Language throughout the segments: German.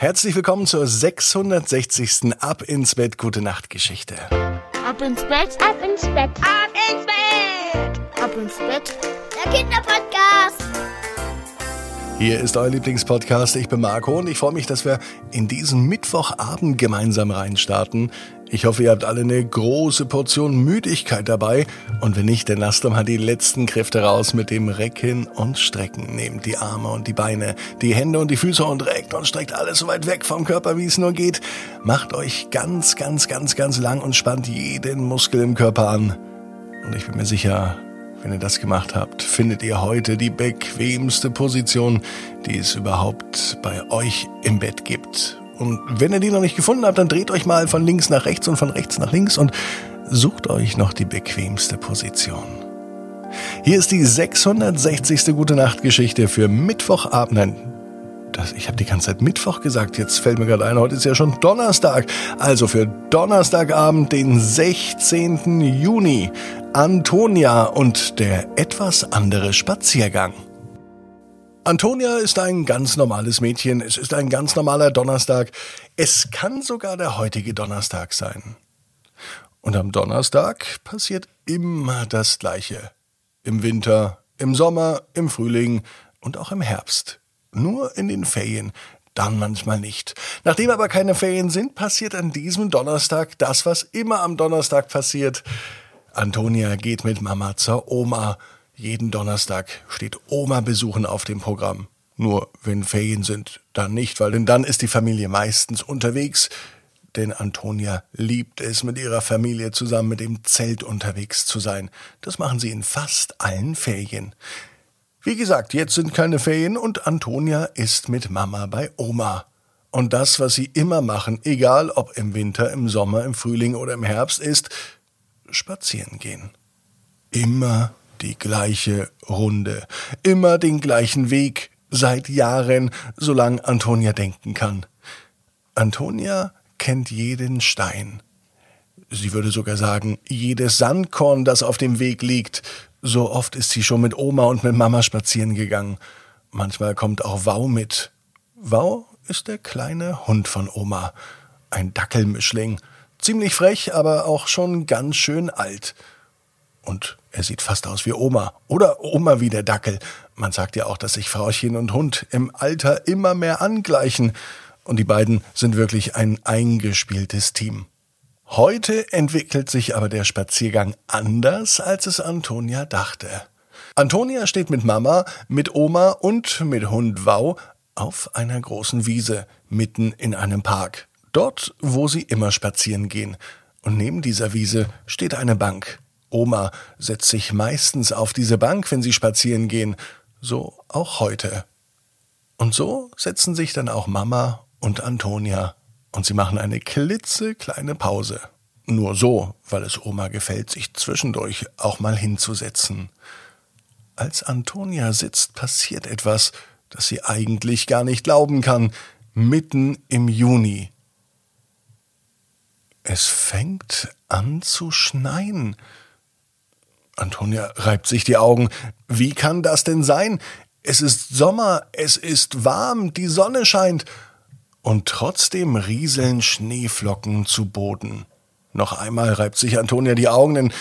Herzlich willkommen zur 660. Ab ins Bett Gute Nacht Geschichte. Ab ins Bett, Ab ins Bett. Ab ins Bett. ab ins Bett. Der Kinderpodcast. Hier ist euer Lieblingspodcast. Ich bin Marco und ich freue mich, dass wir in diesen Mittwochabend gemeinsam reinstarten. Ich hoffe, ihr habt alle eine große Portion Müdigkeit dabei. Und wenn nicht, dann lasst doch mal die letzten Kräfte raus mit dem Recken und Strecken. Nehmt die Arme und die Beine, die Hände und die Füße und reckt und streckt alles so weit weg vom Körper, wie es nur geht. Macht euch ganz, ganz, ganz, ganz lang und spannt jeden Muskel im Körper an. Und ich bin mir sicher, wenn ihr das gemacht habt, findet ihr heute die bequemste Position, die es überhaupt bei euch im Bett gibt. Und wenn ihr die noch nicht gefunden habt, dann dreht euch mal von links nach rechts und von rechts nach links und sucht euch noch die bequemste Position. Hier ist die 660. Gute Nacht Geschichte für Mittwochabend. Nein, das, ich habe die ganze Zeit Mittwoch gesagt. Jetzt fällt mir gerade ein, heute ist ja schon Donnerstag. Also für Donnerstagabend, den 16. Juni. Antonia und der etwas andere Spaziergang. Antonia ist ein ganz normales Mädchen. Es ist ein ganz normaler Donnerstag. Es kann sogar der heutige Donnerstag sein. Und am Donnerstag passiert immer das Gleiche. Im Winter, im Sommer, im Frühling und auch im Herbst. Nur in den Ferien, dann manchmal nicht. Nachdem aber keine Ferien sind, passiert an diesem Donnerstag das, was immer am Donnerstag passiert. Antonia geht mit Mama zur Oma. Jeden Donnerstag steht Oma besuchen auf dem Programm. Nur wenn Ferien sind, dann nicht, weil denn dann ist die Familie meistens unterwegs. Denn Antonia liebt es, mit ihrer Familie zusammen mit dem Zelt unterwegs zu sein. Das machen sie in fast allen Ferien. Wie gesagt, jetzt sind keine Ferien und Antonia ist mit Mama bei Oma. Und das, was sie immer machen, egal ob im Winter, im Sommer, im Frühling oder im Herbst, ist spazieren gehen. Immer die gleiche Runde, immer den gleichen Weg, seit Jahren, solange Antonia denken kann. Antonia kennt jeden Stein. Sie würde sogar sagen, jedes Sandkorn, das auf dem Weg liegt. So oft ist sie schon mit Oma und mit Mama spazieren gegangen. Manchmal kommt auch Wau mit. Wau ist der kleine Hund von Oma. Ein Dackelmischling. Ziemlich frech, aber auch schon ganz schön alt. Und er sieht fast aus wie Oma. Oder Oma wie der Dackel. Man sagt ja auch, dass sich Frauchen und Hund im Alter immer mehr angleichen. Und die beiden sind wirklich ein eingespieltes Team. Heute entwickelt sich aber der Spaziergang anders, als es Antonia dachte. Antonia steht mit Mama, mit Oma und mit Hund Wau auf einer großen Wiese, mitten in einem Park. Dort, wo sie immer spazieren gehen. Und neben dieser Wiese steht eine Bank. Oma setzt sich meistens auf diese Bank, wenn sie spazieren gehen. So auch heute. Und so setzen sich dann auch Mama und Antonia und sie machen eine klitzekleine Pause. Nur so, weil es Oma gefällt, sich zwischendurch auch mal hinzusetzen. Als Antonia sitzt, passiert etwas, das sie eigentlich gar nicht glauben kann, mitten im Juni. Es fängt an zu schneien. Antonia reibt sich die Augen. Wie kann das denn sein? Es ist Sommer, es ist warm, die Sonne scheint. Und trotzdem rieseln Schneeflocken zu Boden. Noch einmal reibt sich Antonia die Augen, denn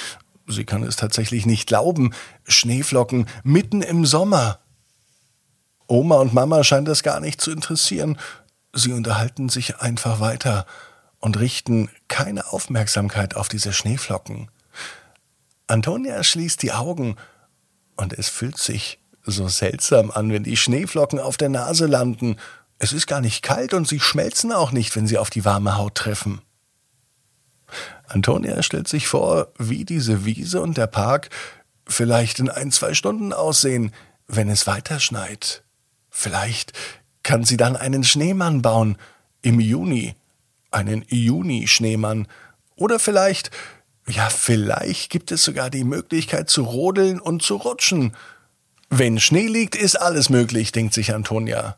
sie kann es tatsächlich nicht glauben. Schneeflocken mitten im Sommer. Oma und Mama scheint das gar nicht zu interessieren. Sie unterhalten sich einfach weiter und richten keine Aufmerksamkeit auf diese Schneeflocken. Antonia schließt die Augen und es fühlt sich so seltsam an, wenn die Schneeflocken auf der Nase landen. Es ist gar nicht kalt und sie schmelzen auch nicht, wenn sie auf die warme Haut treffen. Antonia stellt sich vor, wie diese Wiese und der Park vielleicht in ein, zwei Stunden aussehen, wenn es weiter schneit. Vielleicht kann sie dann einen Schneemann bauen im Juni, einen Juni-Schneemann. Oder vielleicht, ja, vielleicht gibt es sogar die Möglichkeit zu rodeln und zu rutschen. Wenn Schnee liegt, ist alles möglich, denkt sich Antonia.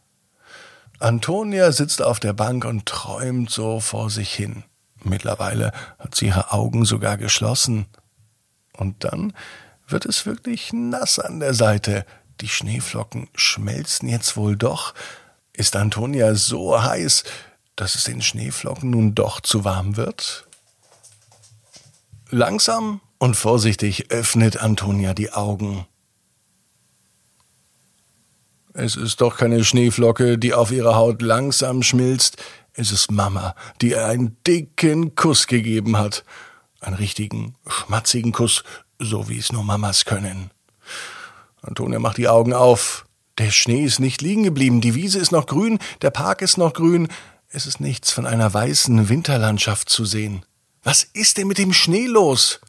Antonia sitzt auf der Bank und träumt so vor sich hin. Mittlerweile hat sie ihre Augen sogar geschlossen. Und dann wird es wirklich nass an der Seite. Die Schneeflocken schmelzen jetzt wohl doch. Ist Antonia so heiß, dass es den Schneeflocken nun doch zu warm wird? Langsam und vorsichtig öffnet Antonia die Augen. Es ist doch keine Schneeflocke, die auf ihrer Haut langsam schmilzt. Es ist Mama, die ihr einen dicken Kuss gegeben hat. Einen richtigen, schmatzigen Kuss, so wie es nur Mamas können. Antonia macht die Augen auf. Der Schnee ist nicht liegen geblieben, die Wiese ist noch grün, der Park ist noch grün, es ist nichts von einer weißen Winterlandschaft zu sehen. Was ist denn mit dem Schnee los?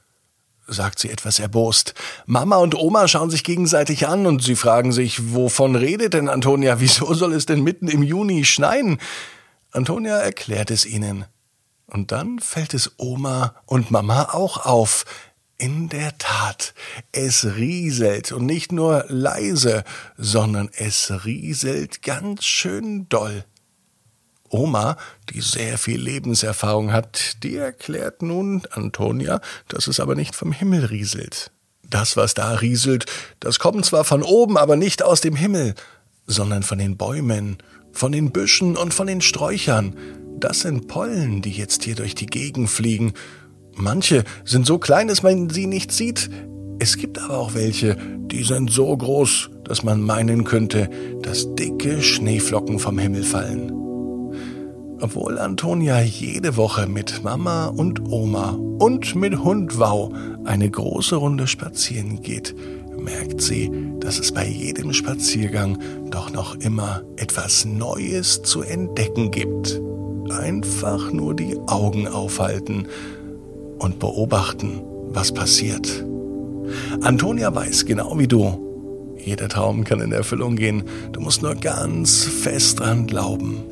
sagt sie etwas erbost. Mama und Oma schauen sich gegenseitig an und sie fragen sich, wovon redet denn Antonia? Wieso soll es denn mitten im Juni schneien? Antonia erklärt es ihnen. Und dann fällt es Oma und Mama auch auf. In der Tat, es rieselt und nicht nur leise, sondern es rieselt ganz schön doll. Oma, die sehr viel Lebenserfahrung hat, die erklärt nun Antonia, dass es aber nicht vom Himmel rieselt. Das, was da rieselt, das kommt zwar von oben, aber nicht aus dem Himmel, sondern von den Bäumen, von den Büschen und von den Sträuchern. Das sind Pollen, die jetzt hier durch die Gegend fliegen. Manche sind so klein, dass man sie nicht sieht. Es gibt aber auch welche, die sind so groß, dass man meinen könnte, dass dicke Schneeflocken vom Himmel fallen. Obwohl Antonia jede Woche mit Mama und Oma und mit Hund Wow eine große Runde spazieren geht, merkt sie, dass es bei jedem Spaziergang doch noch immer etwas Neues zu entdecken gibt. Einfach nur die Augen aufhalten und beobachten, was passiert. Antonia weiß genau wie du, jeder Traum kann in Erfüllung gehen, du musst nur ganz fest dran glauben.